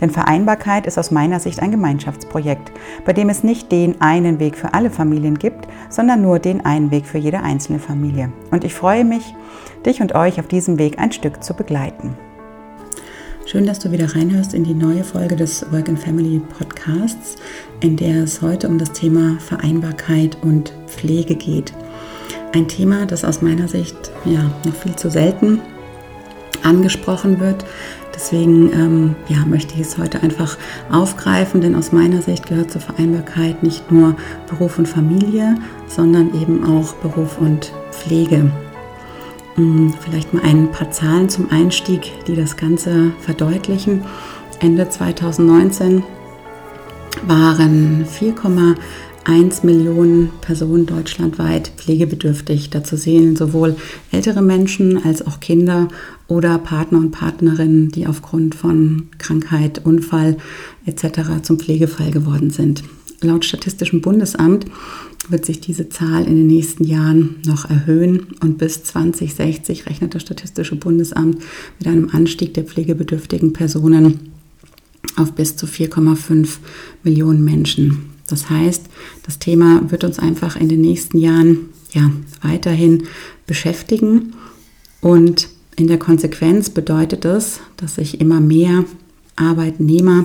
Denn Vereinbarkeit ist aus meiner Sicht ein Gemeinschaftsprojekt, bei dem es nicht den einen Weg für alle Familien gibt, sondern nur den einen Weg für jede einzelne Familie. Und ich freue mich, dich und euch auf diesem Weg ein Stück zu begleiten. Schön, dass du wieder reinhörst in die neue Folge des Work and Family Podcasts, in der es heute um das Thema Vereinbarkeit und Pflege geht. Ein Thema, das aus meiner Sicht ja noch viel zu selten angesprochen wird. Deswegen ähm, ja, möchte ich es heute einfach aufgreifen, denn aus meiner Sicht gehört zur Vereinbarkeit nicht nur Beruf und Familie, sondern eben auch Beruf und Pflege. Hm, vielleicht mal ein paar Zahlen zum Einstieg, die das Ganze verdeutlichen. Ende 2019 waren 4,1 Millionen Personen deutschlandweit pflegebedürftig. Dazu sehen sowohl ältere Menschen als auch Kinder oder Partner und Partnerinnen, die aufgrund von Krankheit, Unfall etc. zum Pflegefall geworden sind. Laut Statistischem Bundesamt wird sich diese Zahl in den nächsten Jahren noch erhöhen und bis 2060 rechnet das Statistische Bundesamt mit einem Anstieg der pflegebedürftigen Personen auf bis zu 4,5 Millionen Menschen. Das heißt, das Thema wird uns einfach in den nächsten Jahren ja, weiterhin beschäftigen und in der Konsequenz bedeutet es, dass sich immer mehr Arbeitnehmer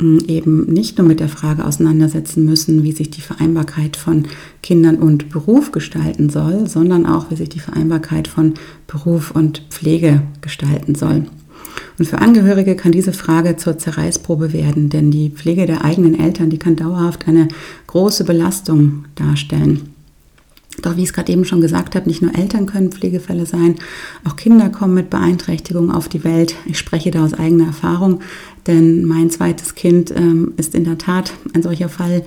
eben nicht nur mit der Frage auseinandersetzen müssen, wie sich die Vereinbarkeit von Kindern und Beruf gestalten soll, sondern auch, wie sich die Vereinbarkeit von Beruf und Pflege gestalten soll. Und für Angehörige kann diese Frage zur Zerreißprobe werden, denn die Pflege der eigenen Eltern, die kann dauerhaft eine große Belastung darstellen. Doch wie ich es gerade eben schon gesagt habe, nicht nur Eltern können Pflegefälle sein, auch Kinder kommen mit Beeinträchtigungen auf die Welt. Ich spreche da aus eigener Erfahrung, denn mein zweites Kind ähm, ist in der Tat ein solcher Fall,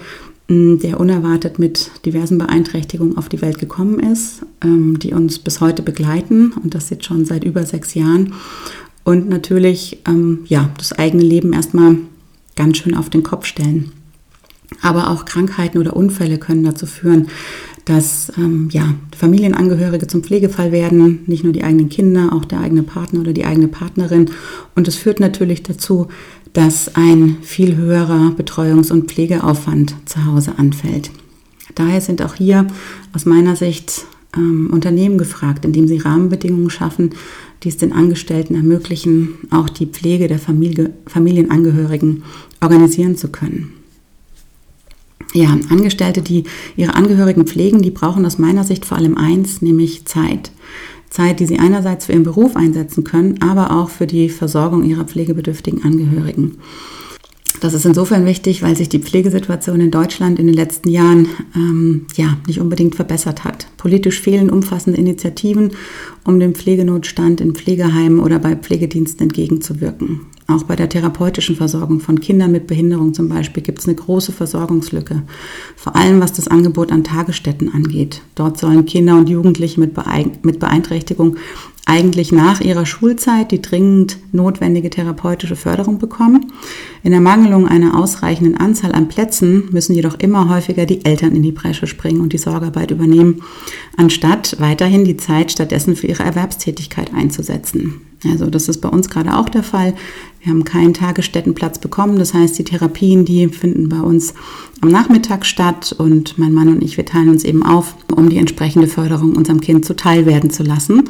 der unerwartet mit diversen Beeinträchtigungen auf die Welt gekommen ist, ähm, die uns bis heute begleiten und das jetzt schon seit über sechs Jahren. Und natürlich ähm, ja, das eigene Leben erstmal ganz schön auf den Kopf stellen. Aber auch Krankheiten oder Unfälle können dazu führen, dass ähm, ja, Familienangehörige zum Pflegefall werden, nicht nur die eigenen Kinder, auch der eigene Partner oder die eigene Partnerin. Und es führt natürlich dazu, dass ein viel höherer Betreuungs- und Pflegeaufwand zu Hause anfällt. Daher sind auch hier aus meiner Sicht ähm, Unternehmen gefragt, indem sie Rahmenbedingungen schaffen, die es den Angestellten ermöglichen, auch die Pflege der Familie, Familienangehörigen organisieren zu können. Ja, Angestellte, die ihre Angehörigen pflegen, die brauchen aus meiner Sicht vor allem eins, nämlich Zeit. Zeit, die sie einerseits für ihren Beruf einsetzen können, aber auch für die Versorgung ihrer pflegebedürftigen Angehörigen. Das ist insofern wichtig, weil sich die Pflegesituation in Deutschland in den letzten Jahren ähm, ja, nicht unbedingt verbessert hat. Politisch fehlen umfassende Initiativen, um dem Pflegenotstand in Pflegeheimen oder bei Pflegediensten entgegenzuwirken. Auch bei der therapeutischen Versorgung von Kindern mit Behinderung zum Beispiel gibt es eine große Versorgungslücke. Vor allem was das Angebot an Tagesstätten angeht. Dort sollen Kinder und Jugendliche mit, Beeinträchtigung eigentlich nach ihrer Schulzeit die dringend notwendige therapeutische Förderung bekommen. In der Mangelung einer ausreichenden Anzahl an Plätzen müssen jedoch immer häufiger die Eltern in die Bresche springen und die Sorgearbeit übernehmen, anstatt weiterhin die Zeit stattdessen für ihre Erwerbstätigkeit einzusetzen. Also das ist bei uns gerade auch der Fall. Wir haben keinen Tagesstättenplatz bekommen. Das heißt, die Therapien, die finden bei uns am Nachmittag statt und mein Mann und ich, wir teilen uns eben auf, um die entsprechende Förderung unserem Kind zuteil werden zu lassen,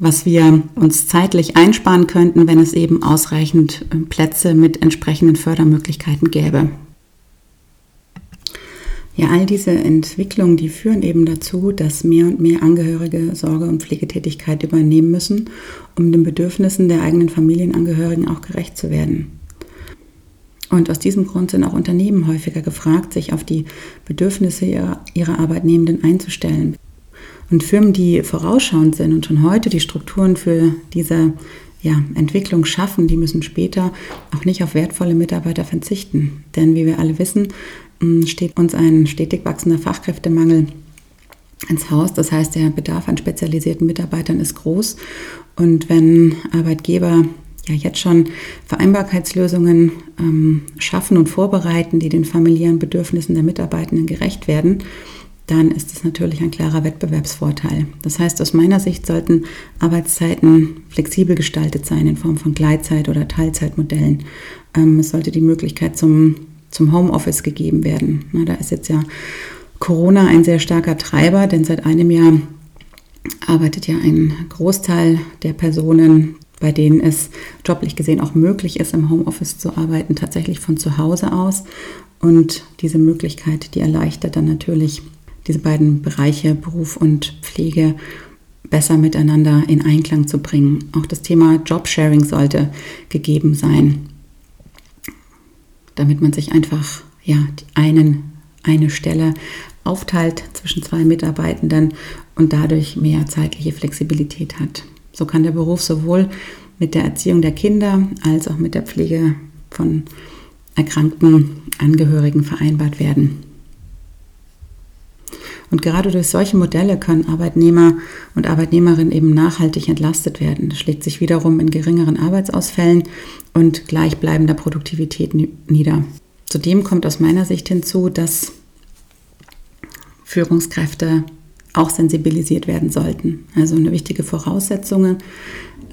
was wir uns zeitlich einsparen könnten, wenn es eben ausreichend äh, Plätze mit entsprechenden Fördermöglichkeiten gäbe. Ja, all diese Entwicklungen, die führen eben dazu, dass mehr und mehr Angehörige Sorge- und Pflegetätigkeit übernehmen müssen, um den Bedürfnissen der eigenen Familienangehörigen auch gerecht zu werden. Und aus diesem Grund sind auch Unternehmen häufiger gefragt, sich auf die Bedürfnisse ihrer, ihrer Arbeitnehmenden einzustellen. Und Firmen, die vorausschauend sind und schon heute die Strukturen für diese ja, Entwicklung schaffen, die müssen später auch nicht auf wertvolle Mitarbeiter verzichten. Denn wie wir alle wissen, steht uns ein stetig wachsender Fachkräftemangel ins Haus. Das heißt, der Bedarf an spezialisierten Mitarbeitern ist groß. Und wenn Arbeitgeber ja jetzt schon Vereinbarkeitslösungen ähm, schaffen und vorbereiten, die den familiären Bedürfnissen der Mitarbeitenden gerecht werden, dann ist es natürlich ein klarer Wettbewerbsvorteil. Das heißt, aus meiner Sicht sollten Arbeitszeiten flexibel gestaltet sein in Form von Gleitzeit- oder Teilzeitmodellen. Ähm, es sollte die Möglichkeit zum, zum Homeoffice gegeben werden. Da ist jetzt ja Corona ein sehr starker Treiber, denn seit einem Jahr arbeitet ja ein Großteil der Personen, bei denen es joblich gesehen auch möglich ist, im Homeoffice zu arbeiten, tatsächlich von zu Hause aus. Und diese Möglichkeit, die erleichtert dann natürlich diese beiden Bereiche Beruf und Pflege besser miteinander in Einklang zu bringen. Auch das Thema Jobsharing sollte gegeben sein, damit man sich einfach ja, einen, eine Stelle aufteilt zwischen zwei Mitarbeitenden und dadurch mehr zeitliche Flexibilität hat. So kann der Beruf sowohl mit der Erziehung der Kinder als auch mit der Pflege von erkrankten Angehörigen vereinbart werden. Und gerade durch solche Modelle können Arbeitnehmer und Arbeitnehmerinnen eben nachhaltig entlastet werden. Das schlägt sich wiederum in geringeren Arbeitsausfällen und gleichbleibender Produktivität nieder. Zudem kommt aus meiner Sicht hinzu, dass Führungskräfte auch sensibilisiert werden sollten. Also eine wichtige Voraussetzung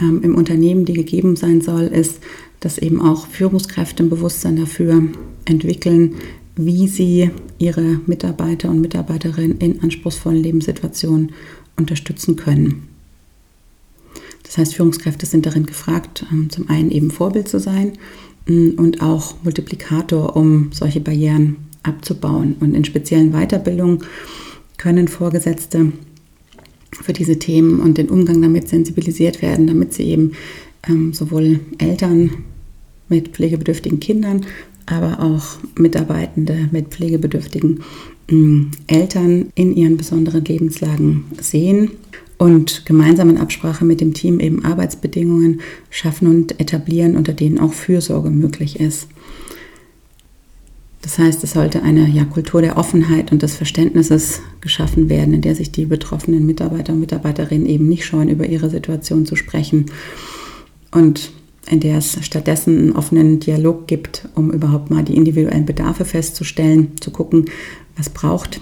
ähm, im Unternehmen, die gegeben sein soll, ist, dass eben auch Führungskräfte ein Bewusstsein dafür entwickeln, wie sie ihre Mitarbeiter und Mitarbeiterinnen in anspruchsvollen Lebenssituationen unterstützen können. Das heißt, Führungskräfte sind darin gefragt, ähm, zum einen eben Vorbild zu sein mm, und auch Multiplikator, um solche Barrieren abzubauen. Und in speziellen Weiterbildungen können Vorgesetzte für diese Themen und den Umgang damit sensibilisiert werden, damit sie eben ähm, sowohl Eltern mit pflegebedürftigen Kindern aber auch Mitarbeitende mit pflegebedürftigen mm, Eltern in ihren besonderen Lebenslagen sehen und gemeinsam in Absprache mit dem Team eben Arbeitsbedingungen schaffen und etablieren, unter denen auch Fürsorge möglich ist. Das heißt, es sollte eine ja, Kultur der Offenheit und des Verständnisses geschaffen werden, in der sich die betroffenen Mitarbeiter und Mitarbeiterinnen eben nicht scheuen, über ihre Situation zu sprechen. Und in der es stattdessen einen offenen Dialog gibt, um überhaupt mal die individuellen Bedarfe festzustellen, zu gucken, was braucht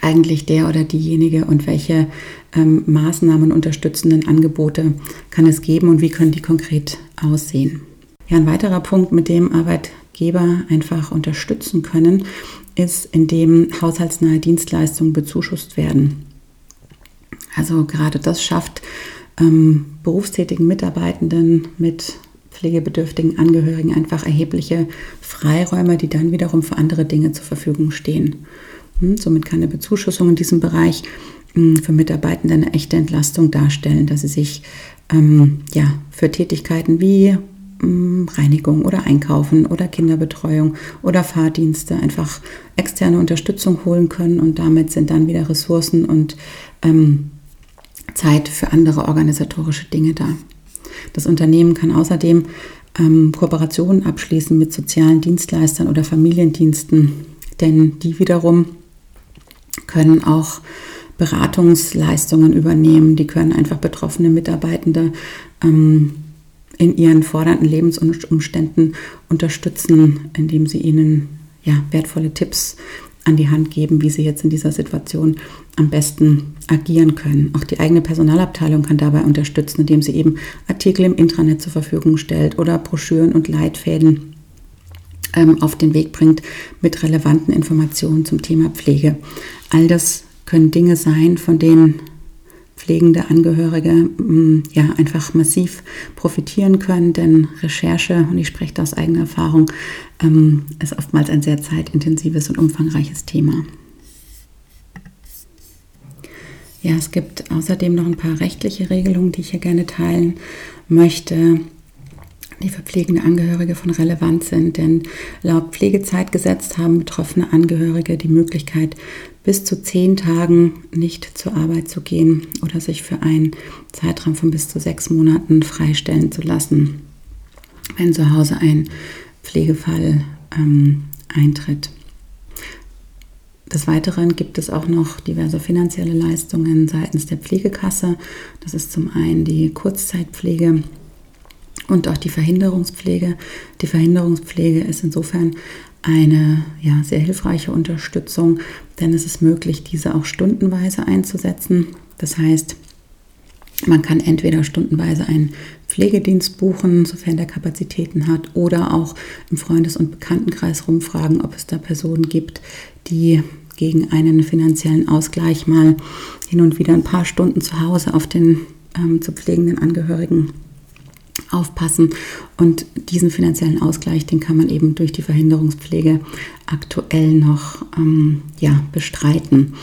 eigentlich der oder diejenige und welche ähm, Maßnahmen, unterstützenden Angebote kann es geben und wie können die konkret aussehen. Ja, ein weiterer Punkt, mit dem Arbeitgeber einfach unterstützen können, ist, indem haushaltsnahe Dienstleistungen bezuschusst werden. Also gerade das schafft ähm, berufstätigen Mitarbeitenden mit pflegebedürftigen Angehörigen einfach erhebliche Freiräume, die dann wiederum für andere Dinge zur Verfügung stehen. Hm, somit kann eine Bezuschussung in diesem Bereich hm, für Mitarbeitende eine echte Entlastung darstellen, dass sie sich ähm, ja, für Tätigkeiten wie hm, Reinigung oder Einkaufen oder Kinderbetreuung oder Fahrdienste einfach externe Unterstützung holen können und damit sind dann wieder Ressourcen und ähm, Zeit für andere organisatorische Dinge da. Das Unternehmen kann außerdem ähm, Kooperationen abschließen mit sozialen Dienstleistern oder Familiendiensten, denn die wiederum können auch Beratungsleistungen übernehmen. Die können einfach betroffene Mitarbeitende ähm, in ihren fordernden Lebensumständen unterstützen, indem sie ihnen ja, wertvolle Tipps an die Hand geben, wie sie jetzt in dieser Situation am besten agieren können. Auch die eigene Personalabteilung kann dabei unterstützen, indem sie eben Artikel im Intranet zur Verfügung stellt oder Broschüren und Leitfäden ähm, auf den Weg bringt mit relevanten Informationen zum Thema Pflege. All das können Dinge sein, von denen pflegende Angehörige mm, ja einfach massiv profitieren können, denn Recherche, und ich spreche da aus eigener Erfahrung, ähm, ist oftmals ein sehr zeitintensives und umfangreiches Thema. Ja, es gibt außerdem noch ein paar rechtliche Regelungen, die ich hier gerne teilen möchte. die für pflegende Angehörige von Relevanz sind. Denn laut Pflegezeitgesetz haben betroffene Angehörige die Möglichkeit, bis zu zehn Tagen nicht zur Arbeit zu gehen oder sich für einen Zeitraum von bis zu sechs Monaten freistellen zu lassen, wenn zu Hause ein Pflegefall ähm, eintritt. Des Weiteren gibt es auch noch diverse finanzielle Leistungen seitens der Pflegekasse. Das ist zum einen die Kurzzeitpflege und auch die Verhinderungspflege. Die Verhinderungspflege ist insofern eine ja, sehr hilfreiche Unterstützung, denn es ist möglich, diese auch stundenweise einzusetzen. Das heißt, man kann entweder stundenweise einen Pflegedienst buchen, sofern der Kapazitäten hat, oder auch im Freundes- und Bekanntenkreis rumfragen, ob es da Personen gibt, die gegen einen finanziellen Ausgleich mal hin und wieder ein paar Stunden zu Hause auf den ähm, zu pflegenden Angehörigen aufpassen. Und diesen finanziellen Ausgleich, den kann man eben durch die Verhinderungspflege aktuell noch ähm, ja, bestreiten.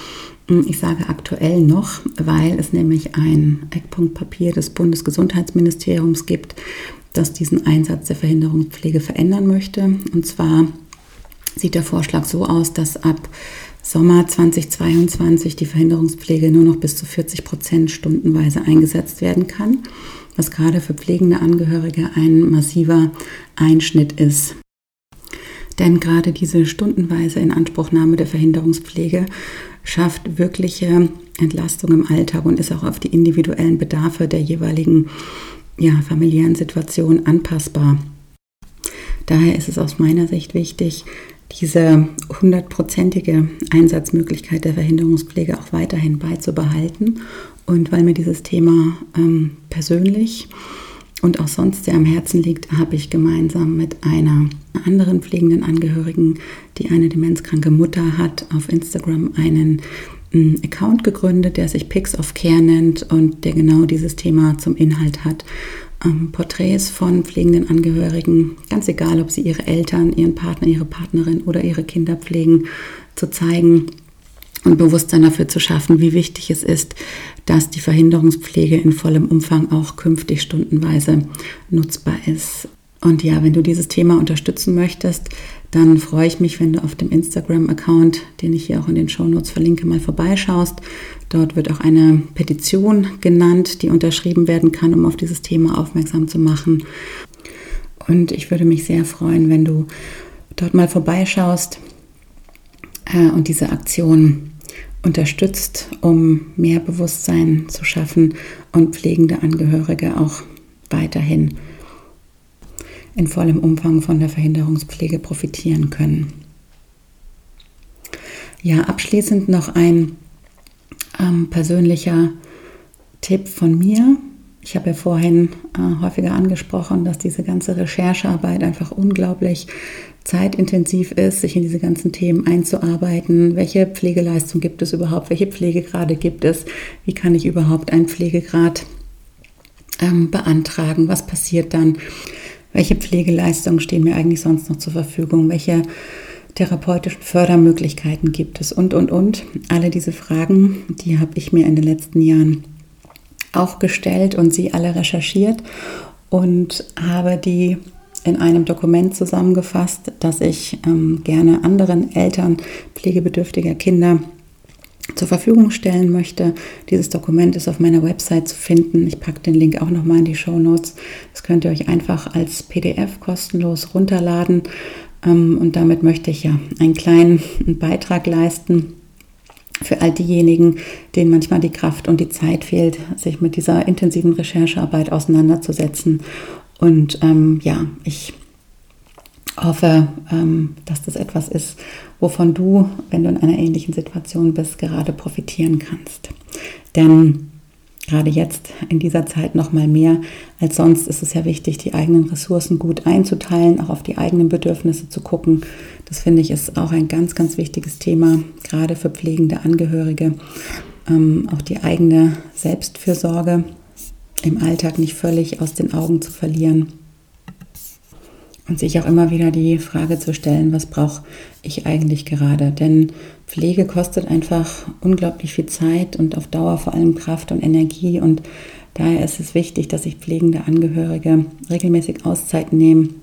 Hm, ich sage aktuell noch, weil es nämlich ein Eckpunktpapier des Bundesgesundheitsministeriums gibt, das diesen Einsatz der Verhinderungspflege verändern möchte. Und zwar sieht der Vorschlag so aus, dass ab Sommer 2022 die Verhinderungspflege nur noch bis zu 40 Prozent stundenweise eingesetzt werden kann was gerade für pflegende Angehörige ein massiver Einschnitt ist. Denn gerade diese stundenweise Inanspruchnahme der Verhinderungspflege schafft wirkliche Entlastung im Alltag und ist auch auf die individuellen Bedarfe der jeweiligen ja, familiären Situation anpassbar. Daher ist es aus meiner Sicht wichtig, diese hundertprozentige Einsatzmöglichkeit der Verhinderungspflege auch weiterhin beizubehalten und weil mir dieses Thema ähm, persönlich und auch sonst sehr am Herzen liegt, habe ich gemeinsam mit einer anderen pflegenden Angehörigen, die eine demenzkranke Mutter hat, auf Instagram einen ähm, Account gegründet, der sich Pics of Care nennt und der genau dieses Thema zum Inhalt hat. Ähm, Porträts von pflegenden Angehörigen, ganz egal, ob sie ihre Eltern, ihren Partner, ihre Partnerin oder ihre Kinder pflegen, zu zeigen und Bewusstsein dafür zu schaffen, wie wichtig es ist, dass die Verhinderungspflege in vollem Umfang auch künftig stundenweise nutzbar ist. Und ja, wenn du dieses Thema unterstützen möchtest, dann freue ich mich, wenn du auf dem Instagram-Account, den ich hier auch in den Shownotes verlinke, mal vorbeischaust. Dort wird auch eine Petition genannt, die unterschrieben werden kann, um auf dieses Thema aufmerksam zu machen. Und ich würde mich sehr freuen, wenn du dort mal vorbeischaust äh, und diese Aktion unterstützt, um mehr Bewusstsein zu schaffen und pflegende Angehörige auch weiterhin in vollem Umfang von der Verhinderungspflege profitieren können. Ja, abschließend noch ein ähm, persönlicher Tipp von mir. Ich habe ja vorhin äh, häufiger angesprochen, dass diese ganze Recherchearbeit einfach unglaublich zeitintensiv ist, sich in diese ganzen Themen einzuarbeiten. Welche Pflegeleistung gibt es überhaupt? Welche Pflegegrade gibt es? Wie kann ich überhaupt einen Pflegegrad ähm, beantragen? Was passiert dann? Welche Pflegeleistungen stehen mir eigentlich sonst noch zur Verfügung? Welche therapeutischen Fördermöglichkeiten gibt es? Und, und, und. Alle diese Fragen, die habe ich mir in den letzten Jahren auch gestellt und sie alle recherchiert und habe die in einem Dokument zusammengefasst, das ich ähm, gerne anderen Eltern pflegebedürftiger Kinder zur Verfügung stellen möchte. Dieses Dokument ist auf meiner Website zu finden. Ich packe den Link auch nochmal in die Show Notes. Das könnt ihr euch einfach als PDF kostenlos runterladen. Ähm, und damit möchte ich ja einen kleinen Beitrag leisten für all diejenigen, denen manchmal die Kraft und die Zeit fehlt, sich mit dieser intensiven Recherchearbeit auseinanderzusetzen und ähm, ja, ich hoffe, ähm, dass das etwas ist, wovon du, wenn du in einer ähnlichen Situation bist, gerade profitieren kannst. Denn gerade jetzt in dieser Zeit noch mal mehr als sonst ist es ja wichtig, die eigenen Ressourcen gut einzuteilen, auch auf die eigenen Bedürfnisse zu gucken. Das finde ich ist auch ein ganz, ganz wichtiges Thema, gerade für pflegende Angehörige. Ähm, auch die eigene Selbstfürsorge im Alltag nicht völlig aus den Augen zu verlieren. Und sich auch immer wieder die Frage zu stellen, was brauche ich eigentlich gerade? Denn Pflege kostet einfach unglaublich viel Zeit und auf Dauer vor allem Kraft und Energie. Und Daher ist es wichtig, dass sich pflegende Angehörige regelmäßig Auszeiten nehmen,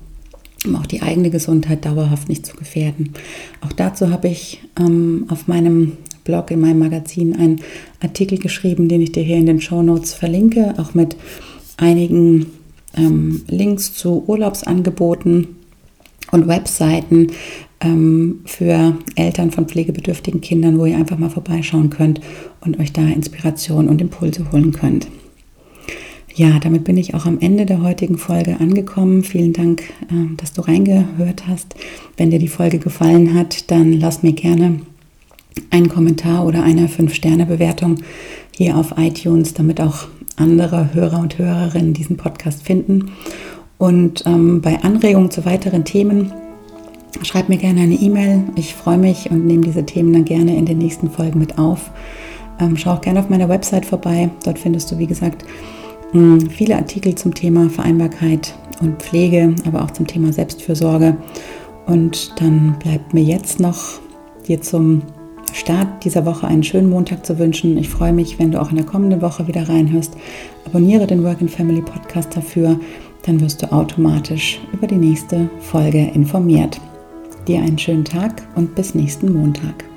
um auch die eigene Gesundheit dauerhaft nicht zu gefährden. Auch dazu habe ich ähm, auf meinem Blog, in meinem Magazin, einen Artikel geschrieben, den ich dir hier in den Show Notes verlinke, auch mit einigen ähm, Links zu Urlaubsangeboten und Webseiten ähm, für Eltern von pflegebedürftigen Kindern, wo ihr einfach mal vorbeischauen könnt und euch da Inspiration und Impulse holen könnt. Ja, damit bin ich auch am Ende der heutigen Folge angekommen. Vielen Dank, äh, dass du reingehört hast. Wenn dir die Folge gefallen hat, dann lass mir gerne einen Kommentar oder eine 5-Sterne-Bewertung hier auf iTunes, damit auch andere Hörer und Hörerinnen diesen Podcast finden. Und ähm, bei Anregungen zu weiteren Themen schreib mir gerne eine E-Mail. Ich freue mich und nehme diese Themen dann gerne in den nächsten Folgen mit auf. Ähm, schau auch gerne auf meiner Website vorbei. Dort findest du, wie gesagt, hm, viele Artikel zum Thema Vereinbarkeit und Pflege, aber auch zum Thema Selbstfürsorge. Und dann bleibt mir jetzt noch dir zum Start dieser Woche einen schönen Montag zu wünschen. Ich freue mich, wenn du auch in der kommenden Woche wieder reinhörst. Abonniere den Work and Family Podcast dafür, dann wirst du automatisch über die nächste Folge informiert. Dir einen schönen Tag und bis nächsten Montag.